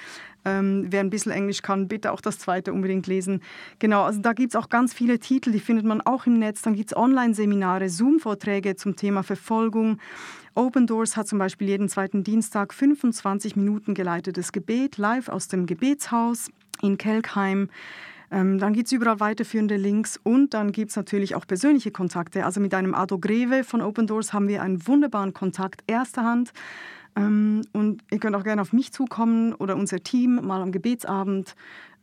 [SPEAKER 3] Ähm, wer ein bisschen Englisch kann, bitte auch das zweite unbedingt lesen. Genau, also da gibt es auch ganz viele Titel, die findet man auch im Netz. Dann gibt es Online-Seminare, Zoom-Vorträge zum Thema Verfolgung. Open Doors hat zum Beispiel jeden zweiten Dienstag 25 Minuten geleitetes Gebet live aus dem Gebetshaus in Kelkheim. Ähm, dann gibt es überall weiterführende Links und dann gibt es natürlich auch persönliche Kontakte. Also mit einem Ado Greve von Open Doors haben wir einen wunderbaren Kontakt erster Hand. Ähm, und ihr könnt auch gerne auf mich zukommen oder unser Team mal am Gebetsabend,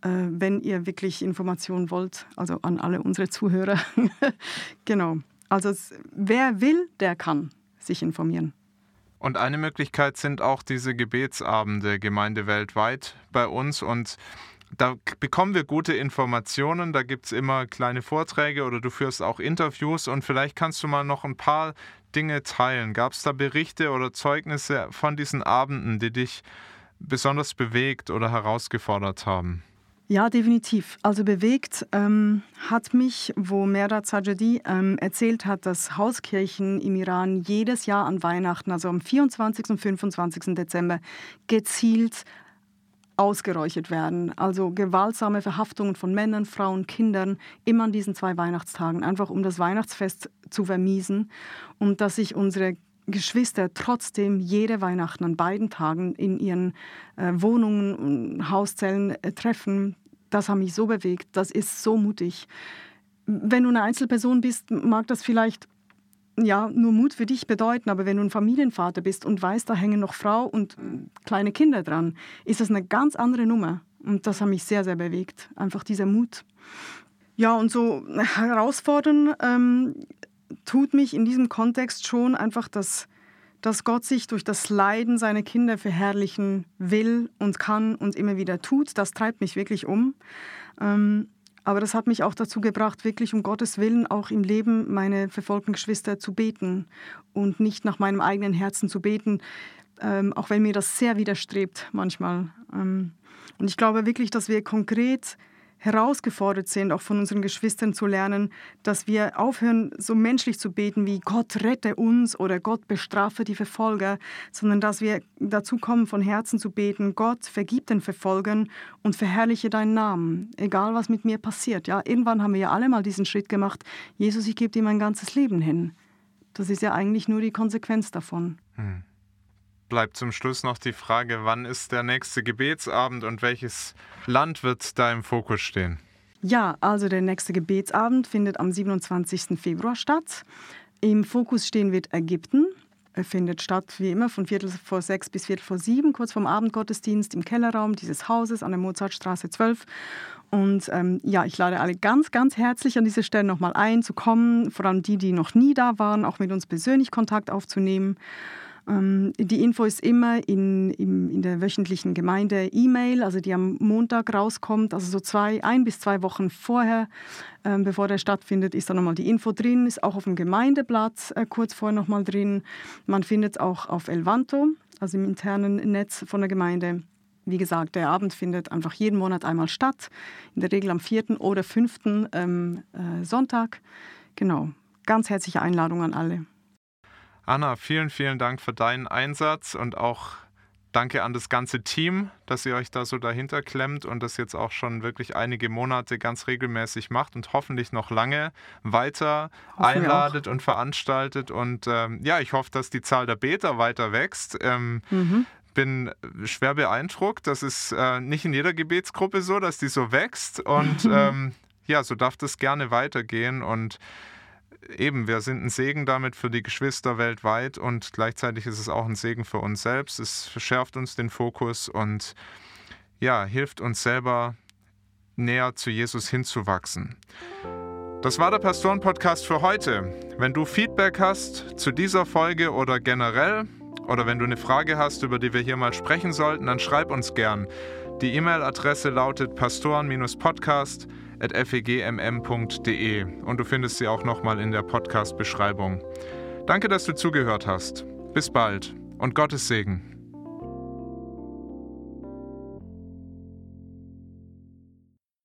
[SPEAKER 3] äh, wenn ihr wirklich Informationen wollt, also an alle unsere Zuhörer. <laughs> genau. Also wer will, der kann sich informieren.
[SPEAKER 2] Und eine Möglichkeit sind auch diese Gebetsabende Gemeinde weltweit bei uns und da bekommen wir gute Informationen, da gibt es immer kleine Vorträge oder du führst auch Interviews und vielleicht kannst du mal noch ein paar Dinge teilen? Gab es da Berichte oder Zeugnisse von diesen Abenden, die dich besonders bewegt oder herausgefordert haben?
[SPEAKER 3] Ja, definitiv. Also bewegt ähm, hat mich, wo Merda Sajadi ähm, erzählt hat, dass Hauskirchen im Iran jedes Jahr an Weihnachten, also am 24. und 25. Dezember, gezielt ausgeräuchert werden. Also gewaltsame Verhaftungen von Männern, Frauen, Kindern, immer an diesen zwei Weihnachtstagen, einfach um das Weihnachtsfest zu vermiesen und dass sich unsere Geschwister trotzdem jede Weihnachten an beiden Tagen in ihren äh, Wohnungen und Hauszellen äh, treffen. Das hat mich so bewegt. Das ist so mutig. Wenn du eine Einzelperson bist, mag das vielleicht ja, nur Mut für dich bedeuten, aber wenn du ein Familienvater bist und weißt, da hängen noch Frau und kleine Kinder dran, ist das eine ganz andere Nummer. Und das hat mich sehr, sehr bewegt. Einfach dieser Mut. Ja, und so herausfordern ähm, tut mich in diesem Kontext schon einfach, dass, dass Gott sich durch das Leiden seiner Kinder verherrlichen will und kann und immer wieder tut. Das treibt mich wirklich um. Ähm, aber das hat mich auch dazu gebracht, wirklich um Gottes Willen auch im Leben meine verfolgten Geschwister zu beten und nicht nach meinem eigenen Herzen zu beten, ähm, auch wenn mir das sehr widerstrebt manchmal. Ähm, und ich glaube wirklich, dass wir konkret herausgefordert sind, auch von unseren Geschwistern zu lernen, dass wir aufhören, so menschlich zu beten wie Gott rette uns oder Gott bestrafe die Verfolger, sondern dass wir dazu kommen, von Herzen zu beten, Gott vergib den Verfolgern und verherrliche deinen Namen, egal was mit mir passiert. Ja, irgendwann haben wir ja alle mal diesen Schritt gemacht, Jesus, ich gebe dir mein ganzes Leben hin. Das ist ja eigentlich nur die Konsequenz davon. Hm
[SPEAKER 2] bleibt zum Schluss noch die Frage, wann ist der nächste Gebetsabend und welches Land wird da im Fokus stehen?
[SPEAKER 3] Ja, also der nächste Gebetsabend findet am 27. Februar statt. Im Fokus stehen wird Ägypten. Er findet statt wie immer von Viertel vor sechs bis Viertel vor sieben, kurz vorm Abendgottesdienst im Kellerraum dieses Hauses an der Mozartstraße 12. Und ähm, ja, ich lade alle ganz, ganz herzlich an dieser Stelle nochmal ein, zu kommen, vor allem die, die noch nie da waren, auch mit uns persönlich Kontakt aufzunehmen. Ähm, die Info ist immer in, in, in der wöchentlichen Gemeinde-E-Mail, also die am Montag rauskommt, also so zwei, ein bis zwei Wochen vorher, ähm, bevor der stattfindet, ist da nochmal die Info drin, ist auch auf dem Gemeindeblatt äh, kurz vorher nochmal drin. Man findet es auch auf Elvanto, also im internen Netz von der Gemeinde. Wie gesagt, der Abend findet einfach jeden Monat einmal statt, in der Regel am vierten oder fünften ähm, äh, Sonntag. Genau, ganz herzliche Einladung an alle.
[SPEAKER 2] Anna, vielen, vielen Dank für deinen Einsatz und auch danke an das ganze Team, dass ihr euch da so dahinter klemmt und das jetzt auch schon wirklich einige Monate ganz regelmäßig macht und hoffentlich noch lange weiter Hoffen einladet und veranstaltet. Und ähm, ja, ich hoffe, dass die Zahl der Beter weiter wächst. Ähm, mhm bin schwer beeindruckt. Das ist äh, nicht in jeder Gebetsgruppe so, dass die so wächst. Und <laughs> ähm, ja, so darf das gerne weitergehen. Und eben, wir sind ein Segen damit für die Geschwister weltweit und gleichzeitig ist es auch ein Segen für uns selbst. Es verschärft uns den Fokus und ja, hilft uns selber näher zu Jesus hinzuwachsen. Das war der Pastoren-Podcast für heute. Wenn du Feedback hast zu dieser Folge oder generell, oder wenn du eine Frage hast, über die wir hier mal sprechen sollten, dann schreib uns gern. Die E-Mail-Adresse lautet pastoren-podcast@ fegmm.de und du findest sie auch nochmal in der Podcast-Beschreibung. Danke, dass du zugehört hast. Bis bald und Gottes Segen.